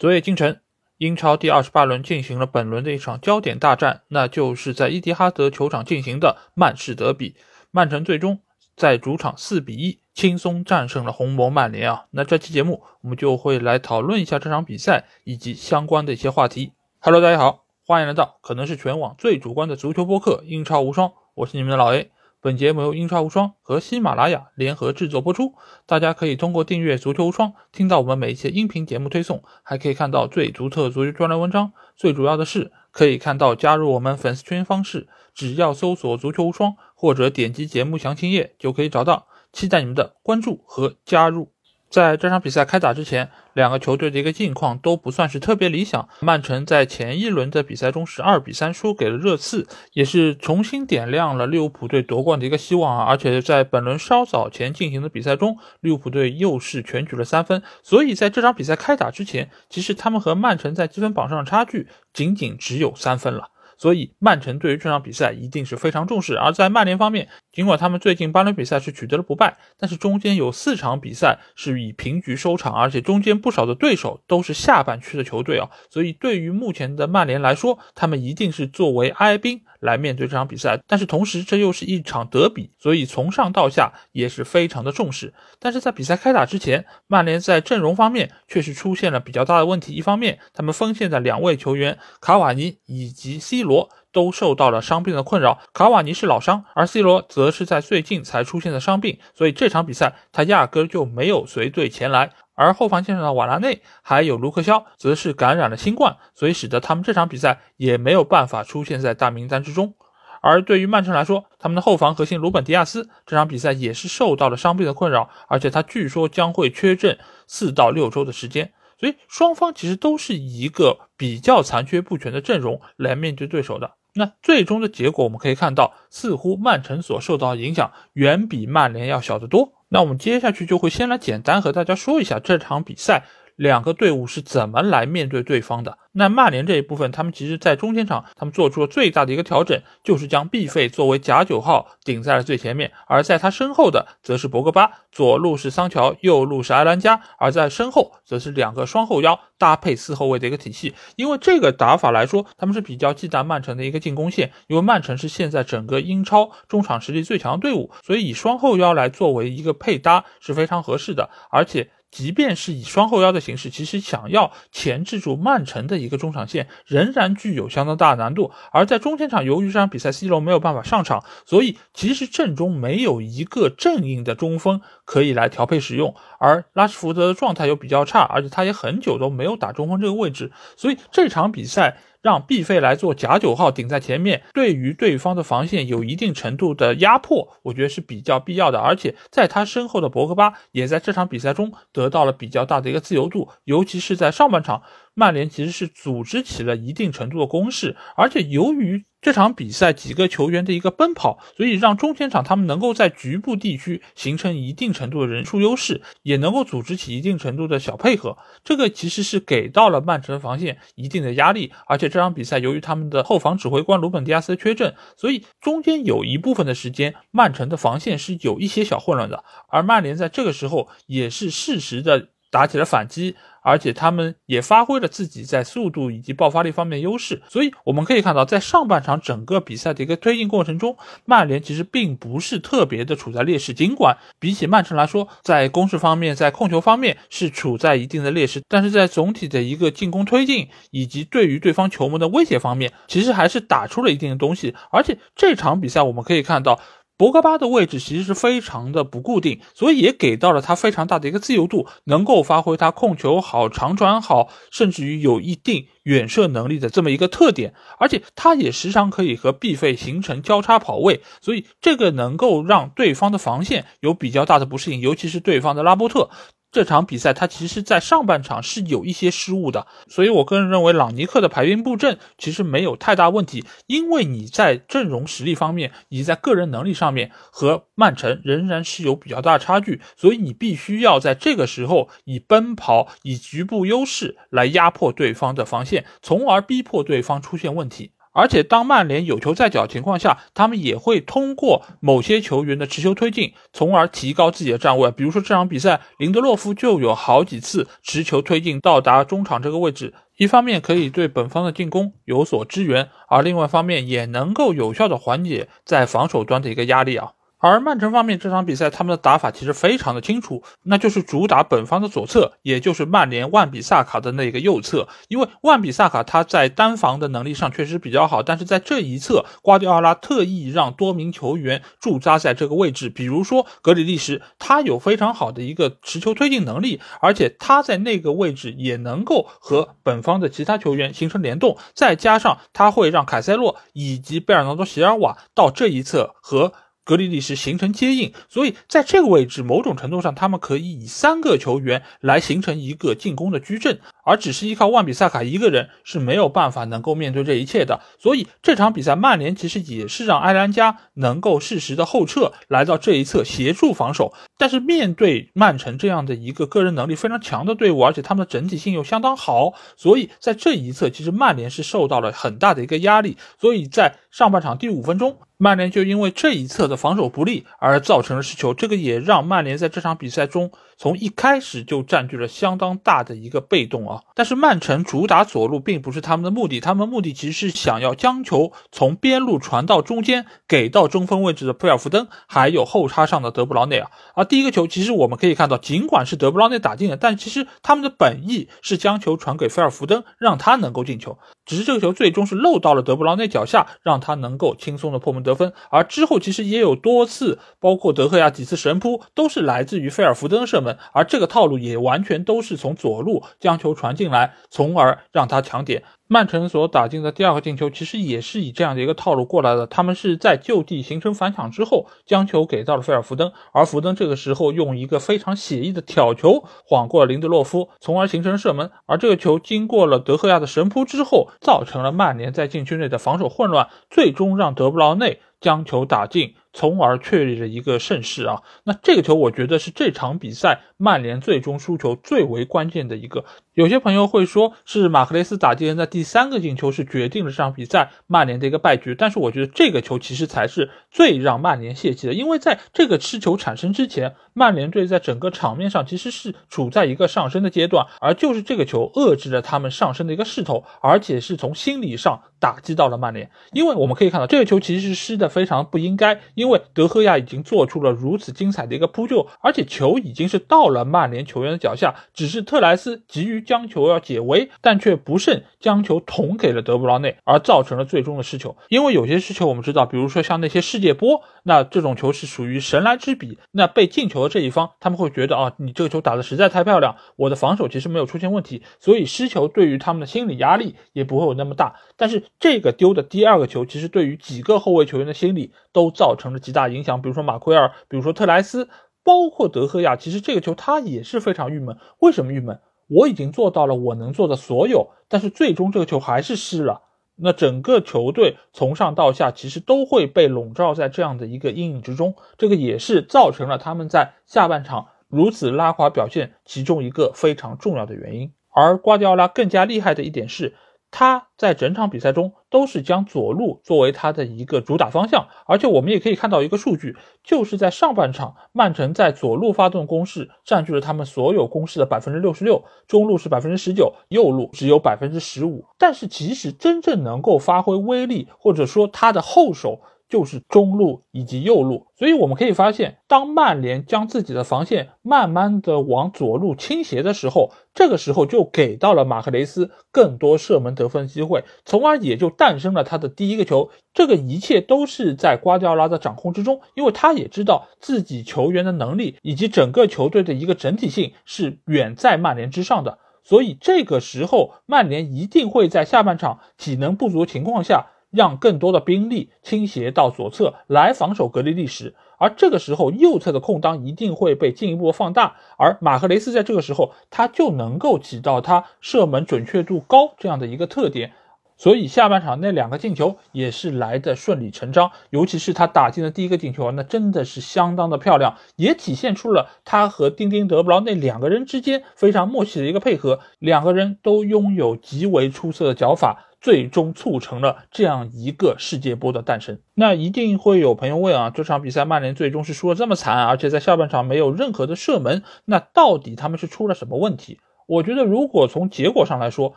昨夜今晨，英超第二十八轮进行了本轮的一场焦点大战，那就是在伊蒂哈德球场进行的曼市德比。曼城最终在主场四比一轻松战胜了红魔曼联啊！那这期节目我们就会来讨论一下这场比赛以及相关的一些话题。Hello，大家好，欢迎来到可能是全网最主观的足球播客《英超无双》，我是你们的老 A。本节目由英超无双和喜马拉雅联合制作播出。大家可以通过订阅足球无双，听到我们每一期音频节目推送，还可以看到最独特足球专栏文章。最主要的是，可以看到加入我们粉丝群方式，只要搜索足球无双，或者点击节目详情页就可以找到。期待你们的关注和加入。在这场比赛开打之前，两个球队的一个近况都不算是特别理想。曼城在前一轮的比赛中是二比三输给了热刺，也是重新点亮了利物浦队夺冠的一个希望啊！而且在本轮稍早前进行的比赛中，利物浦队又是全取了三分，所以在这场比赛开打之前，其实他们和曼城在积分榜上的差距仅仅只有三分了。所以曼城对于这场比赛一定是非常重视。而在曼联方面，尽管他们最近八轮比赛是取得了不败，但是中间有四场比赛是以平局收场，而且中间不少的对手都是下半区的球队啊。所以对于目前的曼联来说，他们一定是作为哀兵来面对这场比赛。但是同时，这又是一场德比，所以从上到下也是非常的重视。但是在比赛开打之前，曼联在阵容方面确实出现了比较大的问题。一方面，他们锋线的两位球员卡瓦尼以及 C 罗。都受到了伤病的困扰，卡瓦尼是老伤，而 C 罗则是在最近才出现的伤病，所以这场比赛他压根就没有随队前来。而后防线上的瓦拉内还有卢克肖则是感染了新冠，所以使得他们这场比赛也没有办法出现在大名单之中。而对于曼城来说，他们的后防核心鲁本迪亚斯这场比赛也是受到了伤病的困扰，而且他据说将会缺阵四到六周的时间。所以双方其实都是一个比较残缺不全的阵容来面对对手的。那最终的结果我们可以看到，似乎曼城所受到的影响远比曼联要小得多。那我们接下去就会先来简单和大家说一下这场比赛。两个队伍是怎么来面对对方的？那曼联这一部分，他们其实在中间场，他们做出了最大的一个调整，就是将 B 费作为假九号顶在了最前面，而在他身后的则是博格巴，左路是桑乔，右路是埃兰加，而在身后则是两个双后腰搭配四后卫的一个体系。因为这个打法来说，他们是比较忌惮曼城的一个进攻线，因为曼城是现在整个英超中场实力最强的队伍，所以以双后腰来作为一个配搭是非常合适的，而且。即便是以双后腰的形式，其实想要钳制住曼城的一个中场线，仍然具有相当大的难度。而在中前场，由于这场比赛 C 罗没有办法上场，所以其实阵中没有一个正印的中锋可以来调配使用。而拉什福德的状态又比较差，而且他也很久都没有打中锋这个位置，所以这场比赛。让毕费来做假九号顶在前面，对于对方的防线有一定程度的压迫，我觉得是比较必要的。而且在他身后的博格巴也在这场比赛中得到了比较大的一个自由度，尤其是在上半场。曼联其实是组织起了一定程度的攻势，而且由于这场比赛几个球员的一个奔跑，所以让中前场他们能够在局部地区形成一定程度的人数优势，也能够组织起一定程度的小配合。这个其实是给到了曼城防线一定的压力。而且这场比赛由于他们的后防指挥官鲁本迪亚斯缺阵，所以中间有一部分的时间，曼城的防线是有一些小混乱的。而曼联在这个时候也是适时的打起了反击。而且他们也发挥了自己在速度以及爆发力方面优势，所以我们可以看到，在上半场整个比赛的一个推进过程中，曼联其实并不是特别的处在劣势。尽管比起曼城来说，在攻势方面、在控球方面是处在一定的劣势，但是在总体的一个进攻推进以及对于对方球门的威胁方面，其实还是打出了一定的东西。而且这场比赛我们可以看到。博格巴的位置其实是非常的不固定，所以也给到了他非常大的一个自由度，能够发挥他控球好、长传好，甚至于有一定远射能力的这么一个特点。而且他也时常可以和毕费形成交叉跑位，所以这个能够让对方的防线有比较大的不适应，尤其是对方的拉波特。这场比赛他其实，在上半场是有一些失误的，所以我个人认为朗尼克的排兵布阵其实没有太大问题，因为你在阵容实力方面以及在个人能力上面和曼城仍然是有比较大差距，所以你必须要在这个时候以奔跑、以局部优势来压迫对方的防线，从而逼迫对方出现问题。而且当曼联有球在脚情况下，他们也会通过某些球员的持球推进，从而提高自己的站位。比如说这场比赛，林德洛夫就有好几次持球推进到达中场这个位置，一方面可以对本方的进攻有所支援，而另外一方面也能够有效的缓解在防守端的一个压力啊。而曼城方面这场比赛，他们的打法其实非常的清楚，那就是主打本方的左侧，也就是曼联万比萨卡的那个右侧。因为万比萨卡他在单防的能力上确实比较好，但是在这一侧，瓜迪奥拉特意让多名球员驻扎在这个位置，比如说格里利什，他有非常好的一个持球推进能力，而且他在那个位置也能够和本方的其他球员形成联动，再加上他会让凯塞洛以及贝尔纳多席尔瓦到这一侧和。格里利什形成接应，所以在这个位置，某种程度上，他们可以以三个球员来形成一个进攻的矩阵，而只是依靠万比萨卡一个人是没有办法能够面对这一切的。所以这场比赛，曼联其实也是让埃兰加能够适时的后撤，来到这一侧协助防守。但是面对曼城这样的一个个人能力非常强的队伍，而且他们的整体性又相当好，所以在这一侧，其实曼联是受到了很大的一个压力。所以在上半场第五分钟。曼联就因为这一侧的防守不利而造成了失球，这个也让曼联在这场比赛中。从一开始就占据了相当大的一个被动啊，但是曼城主打左路并不是他们的目的，他们目的其实是想要将球从边路传到中间，给到中锋位置的菲尔福登，还有后插上的德布劳内啊。而第一个球其实我们可以看到，尽管是德布劳内打进的，但其实他们的本意是将球传给菲尔福登，让他能够进球。只是这个球最终是漏到了德布劳内脚下，让他能够轻松的破门得分。而之后其实也有多次，包括德赫亚几次神扑，都是来自于菲尔福登射门。而这个套路也完全都是从左路将球传进来，从而让他抢点。曼城所打进的第二个进球，其实也是以这样的一个套路过来的。他们是在就地形成反抢之后，将球给到了菲尔福登，而福登这个时候用一个非常写意的挑球晃过了林德洛夫，从而形成射门。而这个球经过了德赫亚的神扑之后，造成了曼联在禁区内的防守混乱，最终让德布劳内将球打进。从而确立了一个盛世啊！那这个球，我觉得是这场比赛曼联最终输球最为关键的一个。有些朋友会说，是马克雷斯打进人的第三个进球是决定了这场比赛曼联的一个败局。但是我觉得这个球其实才是最让曼联泄气的，因为在这个失球产生之前，曼联队在整个场面上其实是处在一个上升的阶段，而就是这个球遏制了他们上升的一个势头，而且是从心理上打击到了曼联。因为我们可以看到，这个球其实是失的非常不应该，因为德赫亚已经做出了如此精彩的一个扑救，而且球已经是到了曼联球员的脚下，只是特莱斯急于。将球要解围，但却不慎将球捅给了德布劳内，而造成了最终的失球。因为有些失球我们知道，比如说像那些世界波，那这种球是属于神来之笔。那被进球的这一方，他们会觉得啊，你这个球打的实在太漂亮，我的防守其实没有出现问题，所以失球对于他们的心理压力也不会有那么大。但是这个丢的第二个球，其实对于几个后卫球员的心理都造成了极大影响。比如说马奎尔，比如说特莱斯，包括德赫亚，其实这个球他也是非常郁闷。为什么郁闷？我已经做到了我能做的所有，但是最终这个球还是失了。那整个球队从上到下其实都会被笼罩在这样的一个阴影之中，这个也是造成了他们在下半场如此拉垮表现其中一个非常重要的原因。而瓜迪奥拉更加厉害的一点是。他在整场比赛中都是将左路作为他的一个主打方向，而且我们也可以看到一个数据，就是在上半场，曼城在左路发动攻势，占据了他们所有攻势的百分之六十六，中路是百分之十九，右路只有百分之十五。但是即使真正能够发挥威力，或者说他的后手。就是中路以及右路，所以我们可以发现，当曼联将自己的防线慢慢的往左路倾斜的时候，这个时候就给到了马克雷斯更多射门得分机会，从而也就诞生了他的第一个球。这个一切都是在瓜迪奥拉的掌控之中，因为他也知道自己球员的能力以及整个球队的一个整体性是远在曼联之上的，所以这个时候曼联一定会在下半场体能不足情况下。让更多的兵力倾斜到左侧来防守格里利什，而这个时候右侧的空当一定会被进一步放大，而马赫雷斯在这个时候他就能够起到他射门准确度高这样的一个特点，所以下半场那两个进球也是来的顺理成章，尤其是他打进的第一个进球，那真的是相当的漂亮，也体现出了他和丁丁德布劳那两个人之间非常默契的一个配合，两个人都拥有极为出色的脚法。最终促成了这样一个世界波的诞生。那一定会有朋友问啊，这场比赛曼联最终是输了这么惨，而且在下半场没有任何的射门，那到底他们是出了什么问题？我觉得，如果从结果上来说，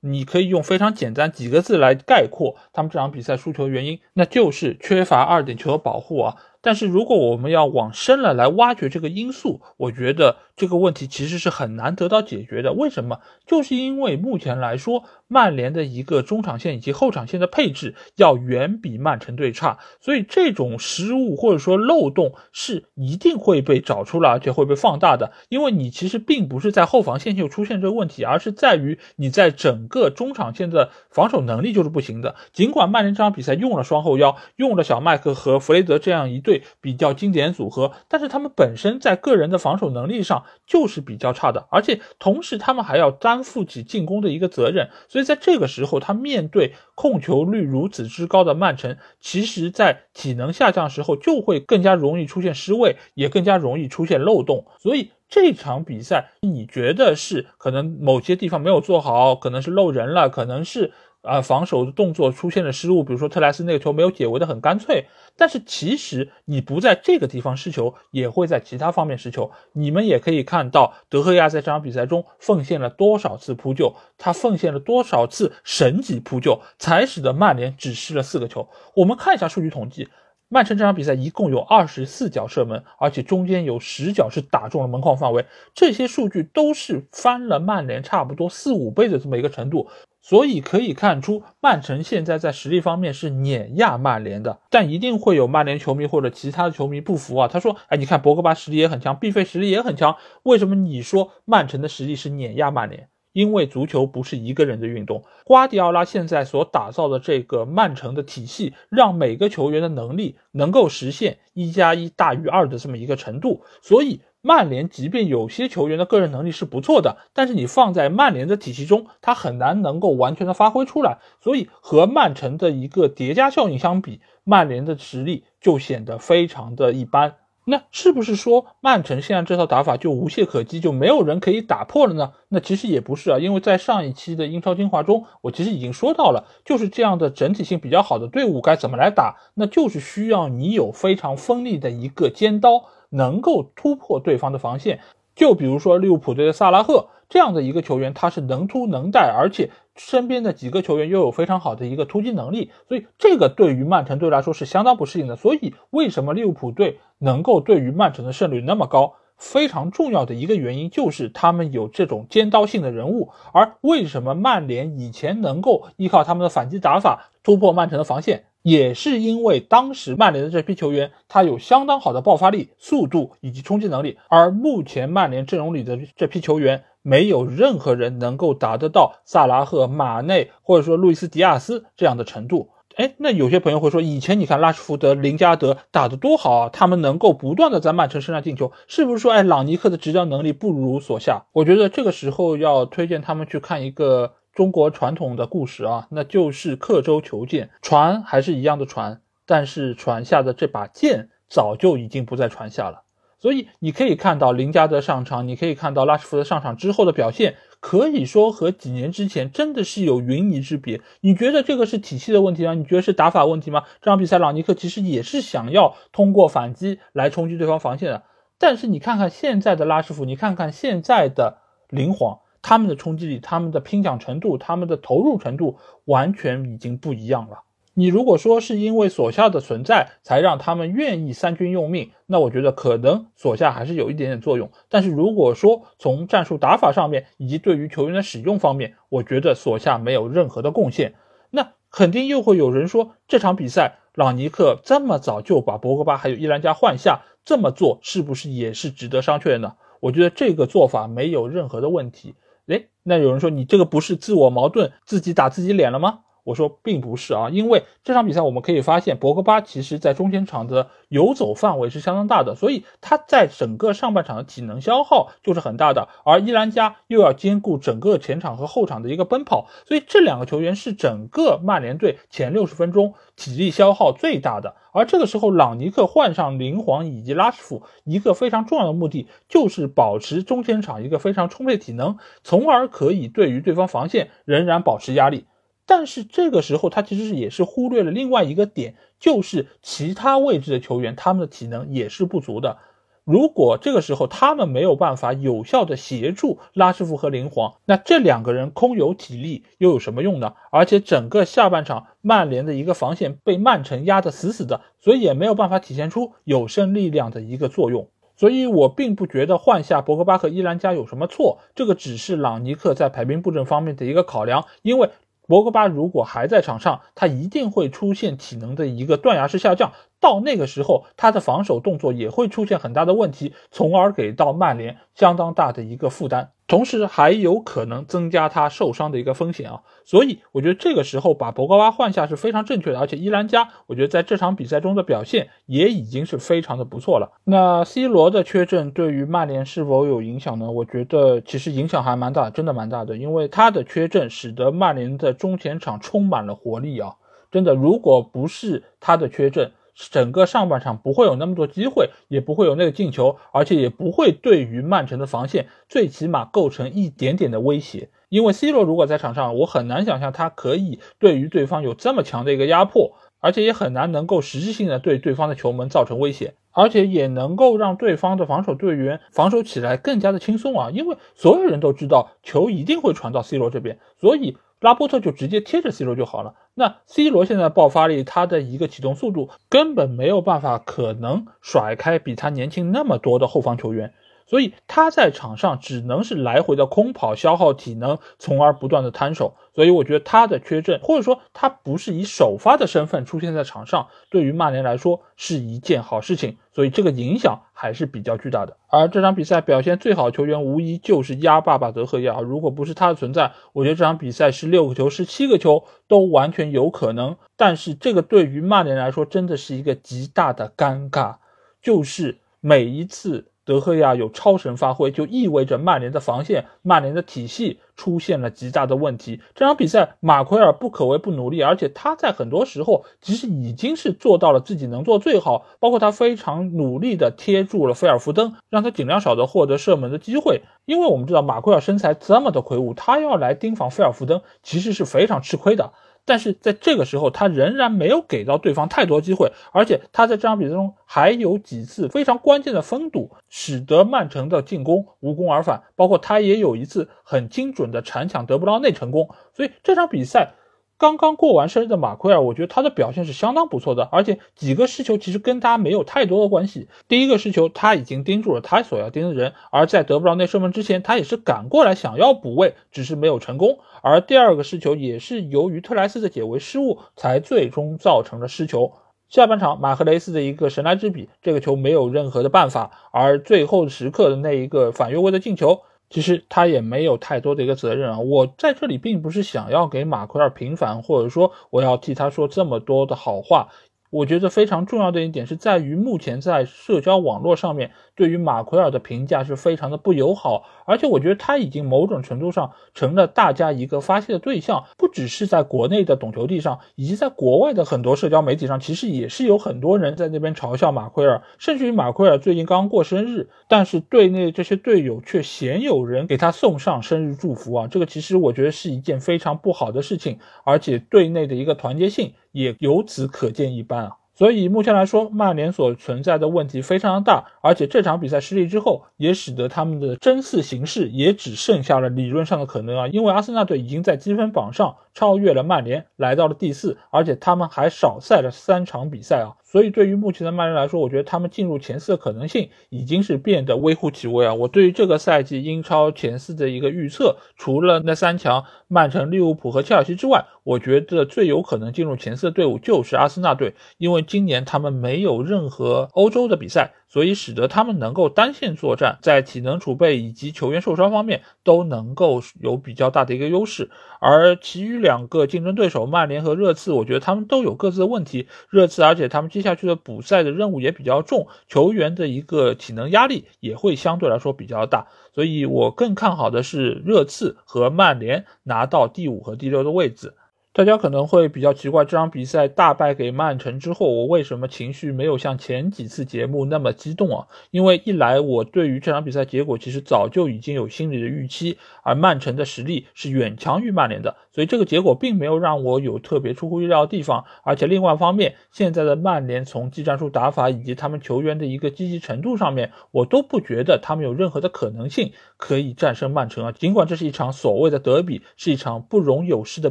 你可以用非常简单几个字来概括他们这场比赛输球原因，那就是缺乏二点球的保护啊。但是如果我们要往深了来挖掘这个因素，我觉得这个问题其实是很难得到解决的。为什么？就是因为目前来说。曼联的一个中场线以及后场线的配置要远比曼城队差，所以这种失误或者说漏洞是一定会被找出来，而且会被放大的。因为你其实并不是在后防线就出现这个问题，而是在于你在整个中场线的防守能力就是不行的。尽管曼联这场比赛用了双后腰，用了小麦克和弗雷德这样一对比较经典组合，但是他们本身在个人的防守能力上就是比较差的，而且同时他们还要担负起进攻的一个责任，所以。在这个时候，他面对控球率如此之高的曼城，其实，在体能下降时候，就会更加容易出现失位，也更加容易出现漏洞。所以这场比赛，你觉得是可能某些地方没有做好，可能是漏人了，可能是。啊，防守的动作出现了失误，比如说特莱斯那个球没有解围的很干脆。但是其实你不在这个地方失球，也会在其他方面失球。你们也可以看到德赫亚在这场比赛中奉献了多少次扑救，他奉献了多少次神级扑救，才使得曼联只失了四个球。我们看一下数据统计，曼城这场比赛一共有二十四脚射门，而且中间有十脚是打中了门框范围，这些数据都是翻了曼联差不多四五倍的这么一个程度。所以可以看出，曼城现在在实力方面是碾压曼联的，但一定会有曼联球迷或者其他的球迷不服啊。他说：“哎，你看博格巴实力也很强，毕费实力也很强，为什么你说曼城的实力是碾压曼联？因为足球不是一个人的运动。瓜迪奥拉现在所打造的这个曼城的体系，让每个球员的能力能够实现一加一大于二的这么一个程度，所以。”曼联即便有些球员的个人能力是不错的，但是你放在曼联的体系中，他很难能够完全的发挥出来。所以和曼城的一个叠加效应相比，曼联的实力就显得非常的一般。那是不是说曼城现在这套打法就无懈可击，就没有人可以打破了呢？那其实也不是啊，因为在上一期的英超精华中，我其实已经说到了，就是这样的整体性比较好的队伍该怎么来打，那就是需要你有非常锋利的一个尖刀。能够突破对方的防线，就比如说利物浦队的萨拉赫这样的一个球员，他是能突能带，而且身边的几个球员又有非常好的一个突击能力，所以这个对于曼城队来说是相当不适应的。所以为什么利物浦队能够对于曼城的胜率那么高？非常重要的一个原因就是他们有这种尖刀性的人物。而为什么曼联以前能够依靠他们的反击打法突破曼城的防线？也是因为当时曼联的这批球员，他有相当好的爆发力、速度以及冲击能力，而目前曼联阵容里的这批球员，没有任何人能够达得到萨拉赫、马内或者说路易斯·迪亚斯这样的程度。哎，那有些朋友会说，以前你看拉什福德、林加德打得多好啊，他们能够不断的在曼城身上进球，是不是说，哎，朗尼克的执教能力不如所下？我觉得这个时候要推荐他们去看一个。中国传统的故事啊，那就是刻舟求剑，船还是一样的船，但是船下的这把剑早就已经不在船下了。所以你可以看到林加德上场，你可以看到拉什福德上场之后的表现，可以说和几年之前真的是有云泥之别。你觉得这个是体系的问题吗？你觉得是打法问题吗？这场比赛朗尼克其实也是想要通过反击来冲击对方防线的，但是你看看现在的拉什福德，你看看现在的林皇。他们的冲击力、他们的拼抢程度、他们的投入程度完全已经不一样了。你如果说是因为索夏的存在才让他们愿意三军用命，那我觉得可能索夏还是有一点点作用。但是如果说从战术打法上面以及对于球员的使用方面，我觉得索夏没有任何的贡献。那肯定又会有人说，这场比赛朗尼克这么早就把博格巴还有伊兰加换下，这么做是不是也是值得商榷的呢？我觉得这个做法没有任何的问题。哎，那有人说你这个不是自我矛盾，自己打自己脸了吗？我说并不是啊，因为这场比赛我们可以发现，博格巴其实在中前场的游走范围是相当大的，所以他在整个上半场的体能消耗就是很大的。而伊兰加又要兼顾整个前场和后场的一个奔跑，所以这两个球员是整个曼联队前六十分钟体力消耗最大的。而这个时候，朗尼克换上林皇以及拉什福，一个非常重要的目的就是保持中前场一个非常充沛体能，从而可以对于对方防线仍然保持压力。但是这个时候他其实是也是忽略了另外一个点，就是其他位置的球员他们的体能也是不足的。如果这个时候他们没有办法有效的协助拉什福和林皇，那这两个人空有体力又有什么用呢？而且整个下半场曼联的一个防线被曼城压得死死的，所以也没有办法体现出有生力量的一个作用。所以我并不觉得换下博格巴和伊兰加有什么错，这个只是朗尼克在排兵布阵方面的一个考量，因为。博格巴如果还在场上，他一定会出现体能的一个断崖式下降。到那个时候，他的防守动作也会出现很大的问题，从而给到曼联相当大的一个负担，同时还有可能增加他受伤的一个风险啊。所以，我觉得这个时候把博格巴换下是非常正确的。而且伊兰加，我觉得在这场比赛中的表现也已经是非常的不错了。那 C 罗的缺阵对于曼联是否有影响呢？我觉得其实影响还蛮大，真的蛮大的，因为他的缺阵使得曼联的中前场充满了活力啊！真的，如果不是他的缺阵，整个上半场不会有那么多机会，也不会有那个进球，而且也不会对于曼城的防线最起码构成一点点的威胁。因为 C 罗如果在场上，我很难想象他可以对于对方有这么强的一个压迫，而且也很难能够实质性的对对方的球门造成威胁，而且也能够让对方的防守队员防守起来更加的轻松啊。因为所有人都知道球一定会传到 C 罗这边，所以。拉波特就直接贴着 C 罗就好了。那 C 罗现在爆发力，他的一个启动速度根本没有办法可能甩开比他年轻那么多的后方球员。所以他在场上只能是来回的空跑，消耗体能，从而不断的摊手。所以我觉得他的缺阵，或者说他不是以首发的身份出现在场上，对于曼联来说是一件好事情。所以这个影响还是比较巨大的。而这场比赛表现最好的球员，无疑就是鸭爸爸德赫亚。如果不是他的存在，我觉得这场比赛是六个球，是七个球都完全有可能。但是这个对于曼联来说，真的是一个极大的尴尬，就是每一次。德赫亚有超神发挥，就意味着曼联的防线、曼联的体系出现了极大的问题。这场比赛，马奎尔不可谓不努力，而且他在很多时候其实已经是做到了自己能做最好，包括他非常努力的贴住了菲尔福登，让他尽量少的获得射门的机会。因为我们知道马奎尔身材这么的魁梧，他要来盯防菲尔福登，其实是非常吃亏的。但是在这个时候，他仍然没有给到对方太多机会，而且他在这场比赛中还有几次非常关键的封堵，使得曼城的进攻无功而返。包括他也有一次很精准的铲抢得不到内成功，所以这场比赛。刚刚过完生日的马奎尔，我觉得他的表现是相当不错的，而且几个失球其实跟他没有太多的关系。第一个失球他已经盯住了他所要盯的人，而在得不到内射门之前，他也是赶过来想要补位，只是没有成功。而第二个失球也是由于特莱斯的解围失误，才最终造成了失球。下半场马赫雷斯的一个神来之笔，这个球没有任何的办法，而最后时刻的那一个反越位的进球。其实他也没有太多的一个责任啊，我在这里并不是想要给马奎尔平反，或者说我要替他说这么多的好话。我觉得非常重要的一点是在于，目前在社交网络上面对于马奎尔的评价是非常的不友好，而且我觉得他已经某种程度上成了大家一个发泄的对象，不只是在国内的懂球帝上，以及在国外的很多社交媒体上，其实也是有很多人在那边嘲笑马奎尔，甚至于马奎尔最近刚过生日，但是队内这些队友却鲜有人给他送上生日祝福啊，这个其实我觉得是一件非常不好的事情，而且队内的一个团结性。也由此可见一斑啊。所以目前来说，曼联所存在的问题非常的大，而且这场比赛失利之后，也使得他们的争四形势也只剩下了理论上的可能啊。因为阿森纳队已经在积分榜上超越了曼联，来到了第四，而且他们还少赛了三场比赛啊。所以对于目前的曼联来说，我觉得他们进入前四的可能性已经是变得微乎其微啊。我对于这个赛季英超前四的一个预测，除了那三强曼城、利物浦和切尔西之外，我觉得最有可能进入前四的队伍就是阿森纳队，因为今年他们没有任何欧洲的比赛。所以使得他们能够单线作战，在体能储备以及球员受伤方面都能够有比较大的一个优势，而其余两个竞争对手曼联和热刺，我觉得他们都有各自的问题。热刺，而且他们接下去的补赛的任务也比较重，球员的一个体能压力也会相对来说比较大。所以我更看好的是热刺和曼联拿到第五和第六的位置。大家可能会比较奇怪，这场比赛大败给曼城之后，我为什么情绪没有像前几次节目那么激动啊？因为一来我对于这场比赛结果其实早就已经有心理的预期，而曼城的实力是远强于曼联的，所以这个结果并没有让我有特别出乎意料的地方。而且另外一方面，现在的曼联从技战术打法以及他们球员的一个积极程度上面，我都不觉得他们有任何的可能性可以战胜曼城啊。尽管这是一场所谓的德比，是一场不容有失的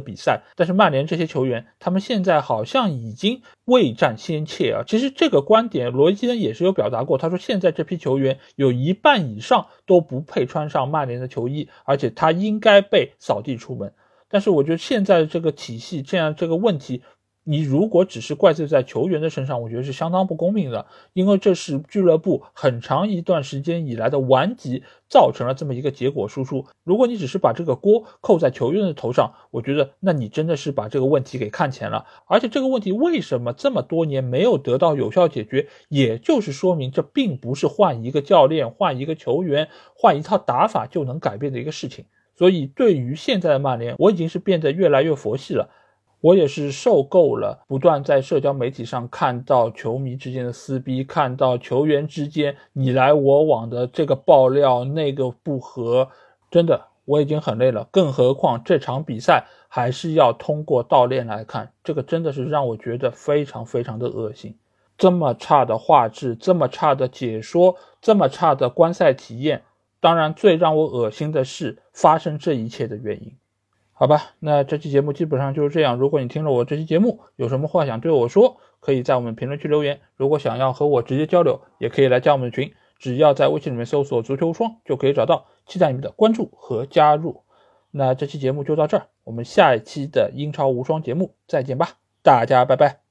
比赛，但是。曼联这些球员，他们现在好像已经未战先怯啊。其实这个观点，罗伊基恩也是有表达过。他说，现在这批球员有一半以上都不配穿上曼联的球衣，而且他应该被扫地出门。但是我觉得现在这个体系，这样这个问题。你如果只是怪罪在球员的身上，我觉得是相当不公平的，因为这是俱乐部很长一段时间以来的顽疾造成了这么一个结果输出。如果你只是把这个锅扣在球员的头上，我觉得那你真的是把这个问题给看浅了。而且这个问题为什么这么多年没有得到有效解决，也就是说明这并不是换一个教练、换一个球员、换一套打法就能改变的一个事情。所以对于现在的曼联，我已经是变得越来越佛系了。我也是受够了，不断在社交媒体上看到球迷之间的撕逼，看到球员之间你来我往的这个爆料，那个不和，真的我已经很累了。更何况这场比赛还是要通过倒链来看，这个真的是让我觉得非常非常的恶心。这么差的画质，这么差的解说，这么差的观赛体验，当然最让我恶心的是发生这一切的原因。好吧，那这期节目基本上就是这样。如果你听了我这期节目，有什么话想对我说，可以在我们评论区留言。如果想要和我直接交流，也可以来加我们的群，只要在微信里面搜索“足球无双”就可以找到。期待你们的关注和加入。那这期节目就到这儿，我们下一期的英超无双节目再见吧，大家拜拜。